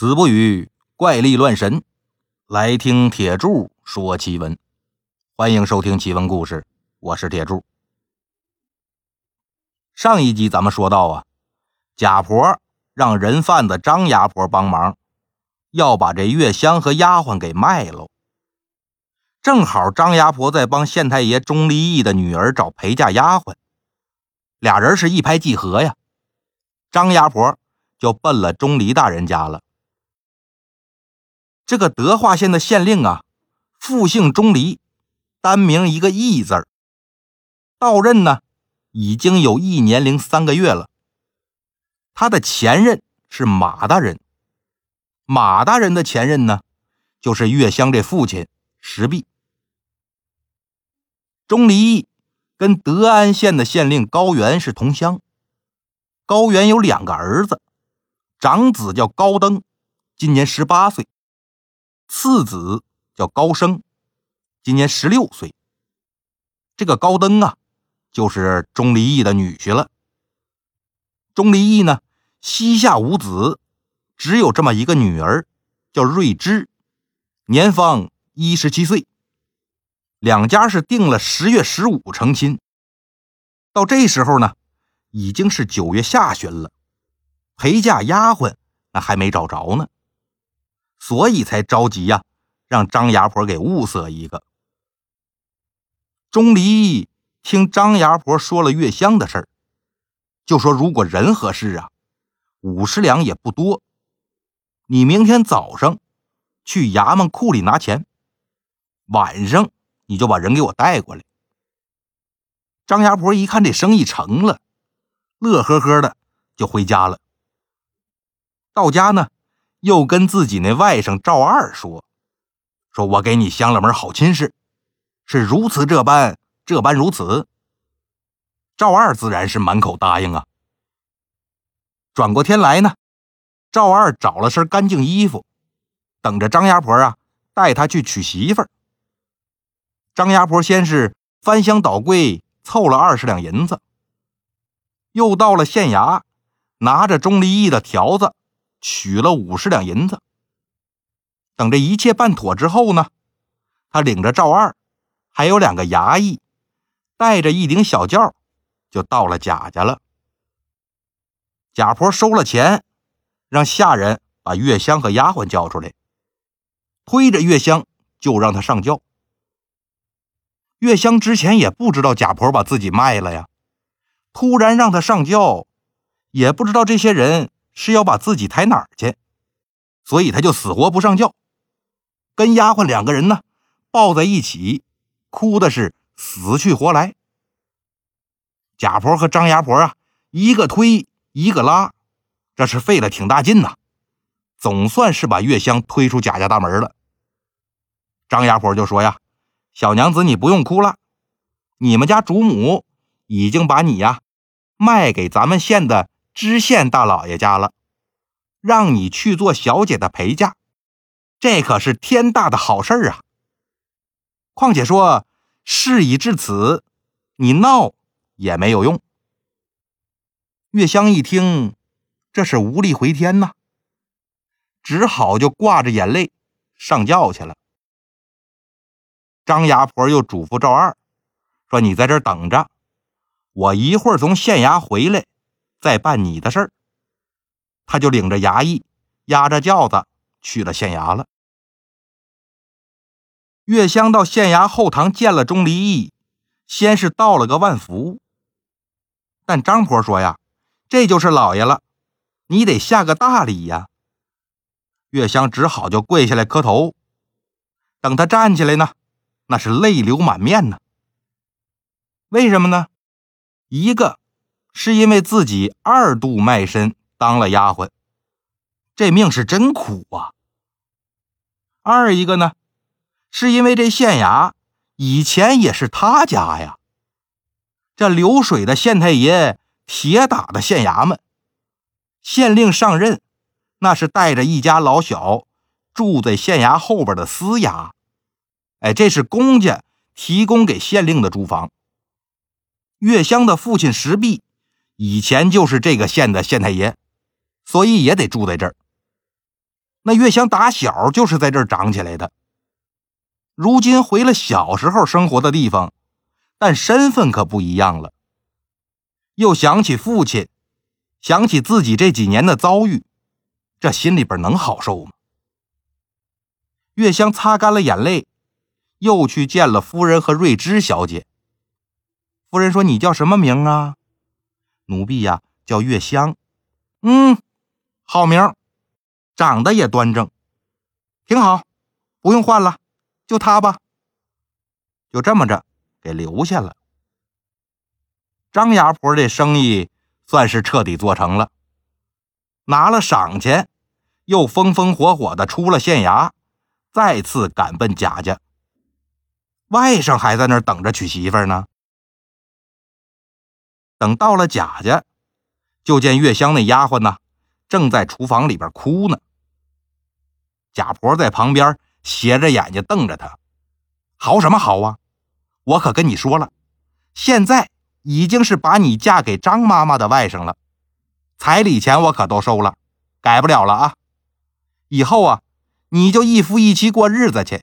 子不语怪力乱神，来听铁柱说奇闻。欢迎收听奇闻故事，我是铁柱。上一集咱们说到啊，贾婆让人贩子张牙婆帮忙，要把这月香和丫鬟给卖喽。正好张牙婆在帮县太爷钟离义的女儿找陪嫁丫鬟，俩人是一拍即合呀。张牙婆就奔了钟离大人家了。这个德化县的县令啊，复姓钟离，单名一个义字儿。到任呢，已经有一年零三个月了。他的前任是马大人，马大人的前任呢，就是月香这父亲石壁。钟离跟德安县的县令高原是同乡。高原有两个儿子，长子叫高登，今年十八岁。次子叫高升，今年十六岁。这个高登啊，就是钟离义的女婿了。钟离义呢，膝下无子，只有这么一个女儿，叫瑞芝，年方一十七岁。两家是定了十月十五成亲。到这时候呢，已经是九月下旬了，陪嫁丫鬟那还没找着呢。所以才着急呀，让张牙婆给物色一个。钟离听张牙婆说了月香的事儿，就说：“如果人合适啊，五十两也不多。你明天早上去衙门库里拿钱，晚上你就把人给我带过来。”张牙婆一看这生意成了，乐呵呵的就回家了。到家呢。又跟自己那外甥赵二说：“说我给你相了门好亲事，是如此这般，这般如此。”赵二自然是满口答应啊。转过天来呢，赵二找了身干净衣服，等着张牙婆啊带他去娶媳妇儿。张牙婆先是翻箱倒柜凑了二十两银子，又到了县衙，拿着钟离义的条子。取了五十两银子。等这一切办妥之后呢，他领着赵二，还有两个衙役，带着一顶小轿，就到了贾家了。贾婆收了钱，让下人把月香和丫鬟叫出来，推着月香就让他上轿。月香之前也不知道贾婆把自己卖了呀，突然让他上轿，也不知道这些人。是要把自己抬哪儿去，所以他就死活不上轿，跟丫鬟两个人呢抱在一起，哭的是死去活来。贾婆和张牙婆啊，一个推一个拉，这是费了挺大劲呐，总算是把月香推出贾家大门了。张牙婆就说呀：“小娘子，你不用哭了，你们家主母已经把你呀卖给咱们县的。”知县大老爷家了，让你去做小姐的陪嫁，这可是天大的好事啊！况且说事已至此，你闹也没有用。月香一听，这是无力回天呐，只好就挂着眼泪上轿去了。张牙婆又嘱咐赵二说：“你在这等着，我一会儿从县衙回来。”再办你的事儿，他就领着衙役押着轿子去了县衙了。月香到县衙后堂见了钟离义，先是道了个万福。但张婆说呀：“这就是老爷了，你得下个大礼呀。”月香只好就跪下来磕头。等他站起来呢，那是泪流满面呢。为什么呢？一个。是因为自己二度卖身当了丫鬟，这命是真苦啊。二一个呢，是因为这县衙以前也是他家呀。这流水的县太爷，铁打的县衙门，县令上任，那是带着一家老小住在县衙后边的私衙。哎，这是公家提供给县令的住房。月香的父亲石壁。以前就是这个县的县太爷，所以也得住在这儿。那月香打小就是在这儿长起来的。如今回了小时候生活的地方，但身份可不一样了。又想起父亲，想起自己这几年的遭遇，这心里边能好受吗？月香擦干了眼泪，又去见了夫人和瑞芝小姐。夫人说：“你叫什么名啊？”奴婢呀，叫月香。嗯，好名，长得也端正，挺好，不用换了，就他吧。就这么着，给留下了。张牙婆这生意算是彻底做成了，拿了赏钱，又风风火火的出了县衙，再次赶奔贾家。外甥还在那儿等着娶媳妇呢。等到了贾家，就见月香那丫鬟呢，正在厨房里边哭呢。贾婆在旁边斜着眼睛瞪着她，嚎什么嚎啊？我可跟你说了，现在已经是把你嫁给张妈妈的外甥了，彩礼钱我可都收了，改不了了啊！以后啊，你就一夫一妻过日子去，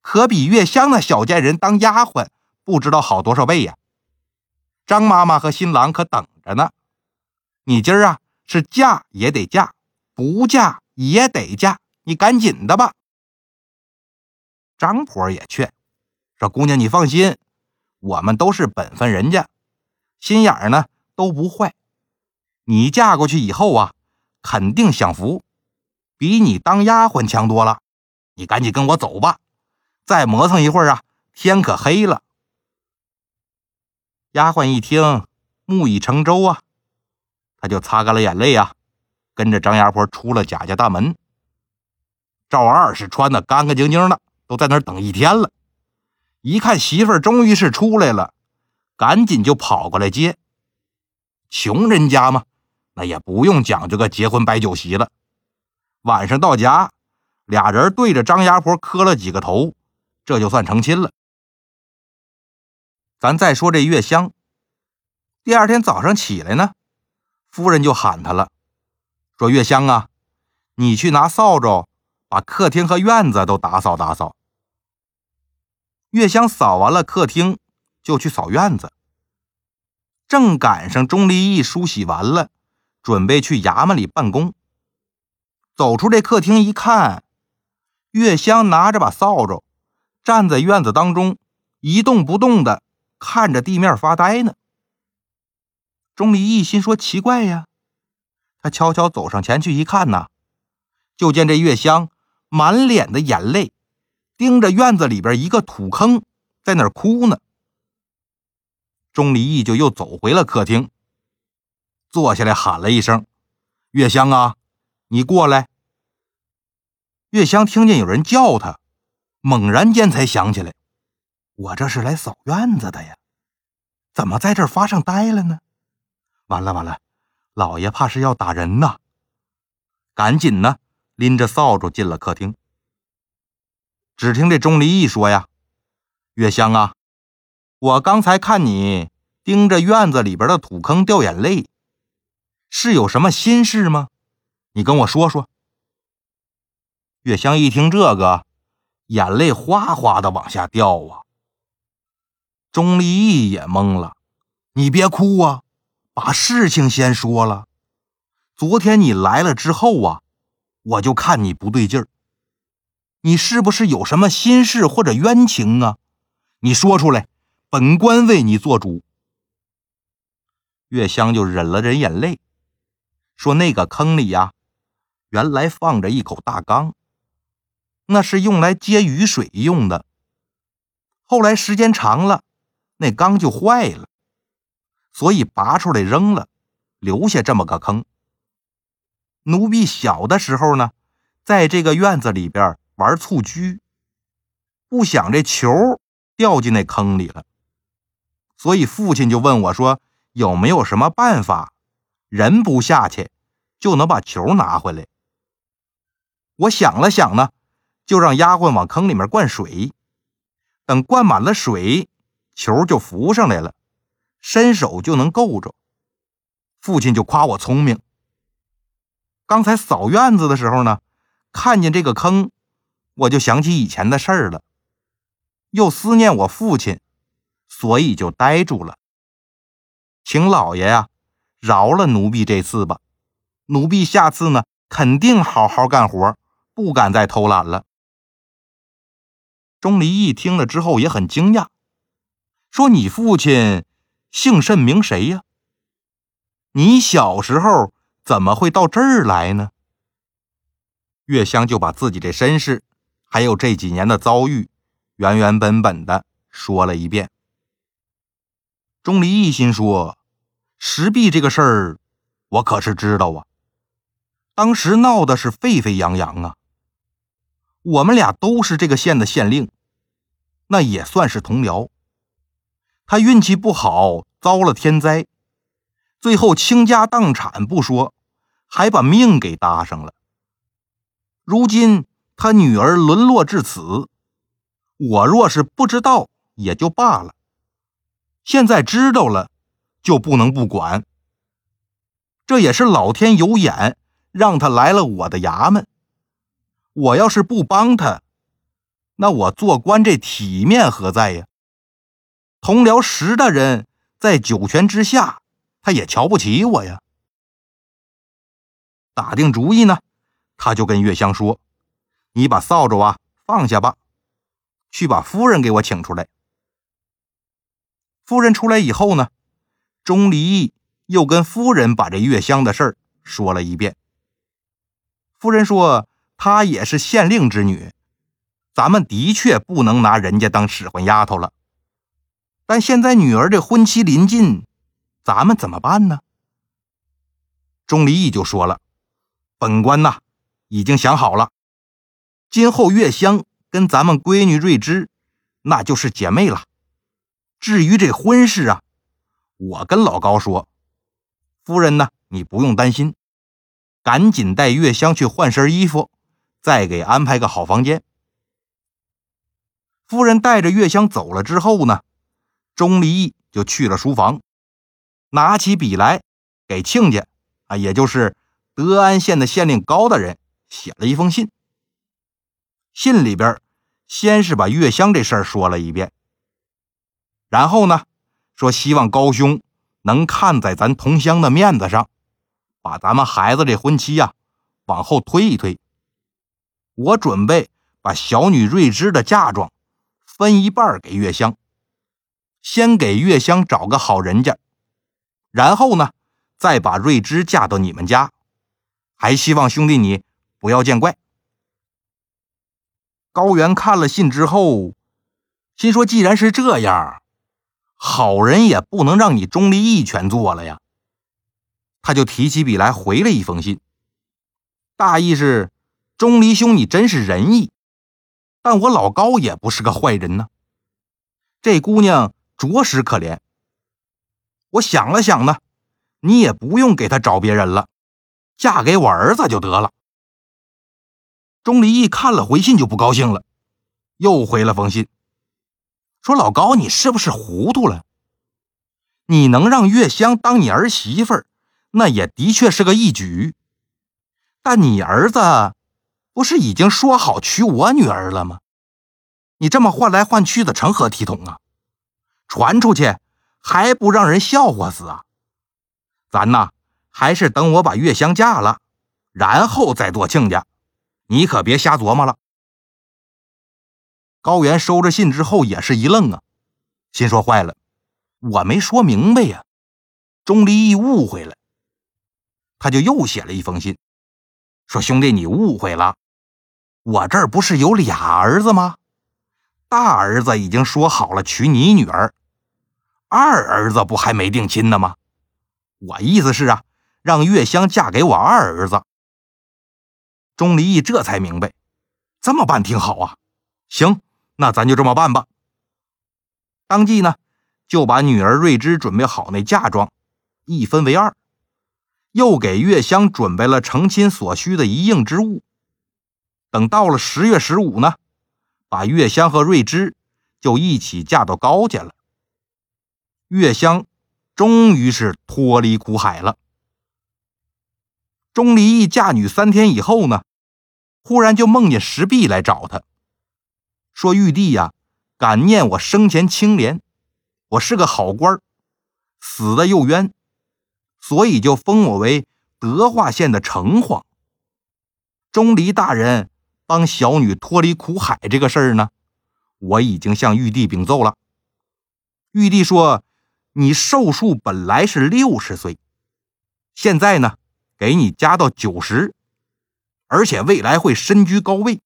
可比月香那小贱人当丫鬟不知道好多少倍呀！张妈妈和新郎可等着呢，你今儿啊是嫁也得嫁，不嫁也得嫁，你赶紧的吧。张婆也劝说：“姑娘，你放心，我们都是本分人家，心眼儿呢都不坏。你嫁过去以后啊，肯定享福，比你当丫鬟强多了。你赶紧跟我走吧，再磨蹭一会儿啊，天可黑了。”丫鬟一听，木已成舟啊，他就擦干了眼泪啊，跟着张牙婆出了贾家大门。赵二是穿的干干净净的，都在那儿等一天了。一看媳妇儿终于是出来了，赶紧就跑过来接。穷人家嘛，那也不用讲究个结婚摆酒席了。晚上到家，俩人对着张牙婆磕了几个头，这就算成亲了。咱再说这月香，第二天早上起来呢，夫人就喊他了，说：“月香啊，你去拿扫帚，把客厅和院子都打扫打扫。”月香扫完了客厅，就去扫院子。正赶上钟离义梳洗完了，准备去衙门里办公。走出这客厅一看，月香拿着把扫帚，站在院子当中一动不动的。看着地面发呆呢。钟离义心说：“奇怪呀！”他悄悄走上前去一看呐，就见这月香满脸的眼泪，盯着院子里边一个土坑，在那儿哭呢。钟离义就又走回了客厅，坐下来喊了一声：“月香啊，你过来。”月香听见有人叫他，猛然间才想起来。我这是来扫院子的呀，怎么在这儿发上呆了呢？完了完了，老爷怕是要打人呐！赶紧呢，拎着扫帚进了客厅。只听这钟离义说呀：“月香啊，我刚才看你盯着院子里边的土坑掉眼泪，是有什么心事吗？你跟我说说。”月香一听这个，眼泪哗哗的往下掉啊。钟离义也懵了，你别哭啊，把事情先说了。昨天你来了之后啊，我就看你不对劲儿，你是不是有什么心事或者冤情啊？你说出来，本官为你做主。月香就忍了忍眼泪，说：“那个坑里呀，原来放着一口大缸，那是用来接雨水用的。后来时间长了。”那缸就坏了，所以拔出来扔了，留下这么个坑。奴婢小的时候呢，在这个院子里边玩蹴鞠，不想这球掉进那坑里了，所以父亲就问我说：“有没有什么办法，人不下去就能把球拿回来？”我想了想呢，就让丫鬟往坑里面灌水，等灌满了水。球就浮上来了，伸手就能够着。父亲就夸我聪明。刚才扫院子的时候呢，看见这个坑，我就想起以前的事儿了，又思念我父亲，所以就呆住了。请老爷呀，饶了奴婢这次吧，奴婢下次呢，肯定好好干活，不敢再偷懒了。钟离义听了之后也很惊讶，说：“你父亲姓甚名谁呀？你小时候怎么会到这儿来呢？”月香就把自己这身世，还有这几年的遭遇，原原本本的说了一遍。钟离一心说：“石壁这个事儿，我可是知道啊。当时闹的是沸沸扬扬啊。我们俩都是这个县的县令，那也算是同僚。他运气不好，遭了天灾，最后倾家荡产不说，还把命给搭上了。”如今他女儿沦落至此，我若是不知道也就罢了，现在知道了，就不能不管。这也是老天有眼，让他来了我的衙门。我要是不帮他，那我做官这体面何在呀？同僚石大人在九泉之下，他也瞧不起我呀。打定主意呢。他就跟月香说：“你把扫帚啊放下吧，去把夫人给我请出来。”夫人出来以后呢，钟离义又跟夫人把这月香的事儿说了一遍。夫人说：“她也是县令之女，咱们的确不能拿人家当使唤丫头了。但现在女儿这婚期临近，咱们怎么办呢？”钟离义就说了：“本官呐。”已经想好了，今后月香跟咱们闺女瑞芝，那就是姐妹了。至于这婚事啊，我跟老高说，夫人呢，你不用担心，赶紧带月香去换身衣服，再给安排个好房间。夫人带着月香走了之后呢，钟离义就去了书房，拿起笔来给亲家啊，也就是德安县的县令高大人。写了一封信，信里边先是把月香这事儿说了一遍，然后呢，说希望高兄能看在咱同乡的面子上，把咱们孩子这婚期呀往后推一推。我准备把小女瑞芝的嫁妆分一半给月香，先给月香找个好人家，然后呢，再把瑞芝嫁到你们家。还希望兄弟你。不要见怪。高原看了信之后，心说：“既然是这样，好人也不能让你钟离义全做了呀。”他就提起笔来回了一封信，大意是：“钟离兄，你真是仁义，但我老高也不是个坏人呢。这姑娘着实可怜。我想了想呢，你也不用给他找别人了，嫁给我儿子就得了。”钟离义看了回信就不高兴了，又回了封信，说：“老高，你是不是糊涂了？你能让月香当你儿媳妇儿，那也的确是个义举。但你儿子不是已经说好娶我女儿了吗？你这么换来换去的，成何体统啊？传出去还不让人笑话死啊？咱呐，还是等我把月香嫁了，然后再做亲家。”你可别瞎琢磨了。高原收着信之后也是一愣啊，心说坏了，我没说明白呀，钟离义误会了。他就又写了一封信，说：“兄弟，你误会了，我这儿不是有俩儿子吗？大儿子已经说好了娶你女儿，二儿子不还没定亲呢吗？我意思是啊，让月香嫁给我二儿子。”钟离义这才明白，这么办挺好啊。行，那咱就这么办吧。当即呢，就把女儿瑞芝准备好那嫁妆，一分为二，又给月香准备了成亲所需的一应之物。等到了十月十五呢，把月香和瑞芝就一起嫁到高家了。月香终于是脱离苦海了。钟离义嫁女三天以后呢，忽然就梦见石壁来找他，说玉帝呀，感念我生前清廉，我是个好官死的又冤，所以就封我为德化县的城隍。钟离大人帮小女脱离苦海这个事儿呢，我已经向玉帝禀奏了。玉帝说，你寿数本来是六十岁，现在呢，给你加到九十。而且未来会身居高位。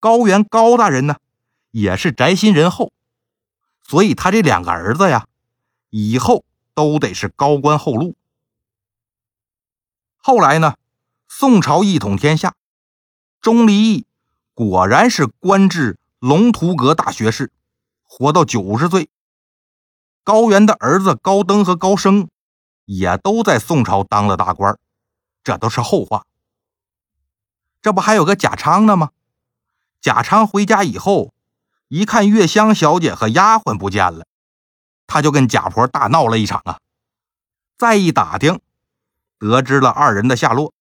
高原高大人呢，也是宅心仁厚，所以他这两个儿子呀，以后都得是高官厚禄。后来呢，宋朝一统天下，钟离义果然是官至龙图阁大学士，活到九十岁。高原的儿子高登和高升，也都在宋朝当了大官，这都是后话。这不还有个贾昌呢吗？贾昌回家以后，一看月香小姐和丫鬟不见了，他就跟贾婆大闹了一场啊。再一打听，得知了二人的下落。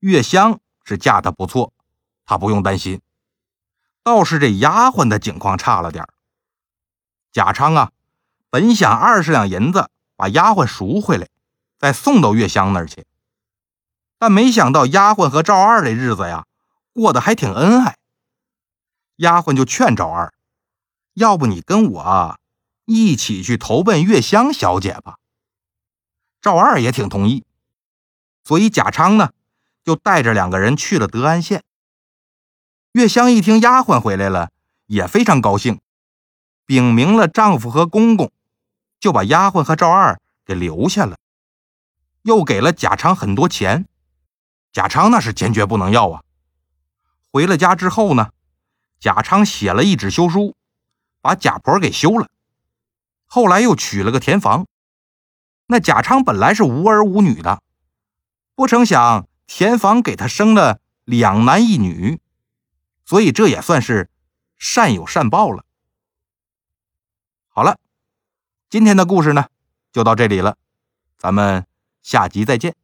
月香是嫁的不错，他不用担心。倒是这丫鬟的境况差了点贾昌啊，本想二十两银子把丫鬟赎回来，再送到月香那儿去。但没想到丫鬟和赵二的日子呀，过得还挺恩爱。丫鬟就劝赵二：“要不你跟我一起去投奔月香小姐吧。”赵二也挺同意，所以贾昌呢，就带着两个人去了德安县。月香一听丫鬟回来了，也非常高兴，禀明了丈夫和公公，就把丫鬟和赵二给留下了，又给了贾昌很多钱。贾昌那是坚决不能要啊！回了家之后呢，贾昌写了一纸休书，把贾婆给休了。后来又娶了个田房。那贾昌本来是无儿无女的，不成想田房给他生了两男一女，所以这也算是善有善报了。好了，今天的故事呢就到这里了，咱们下集再见。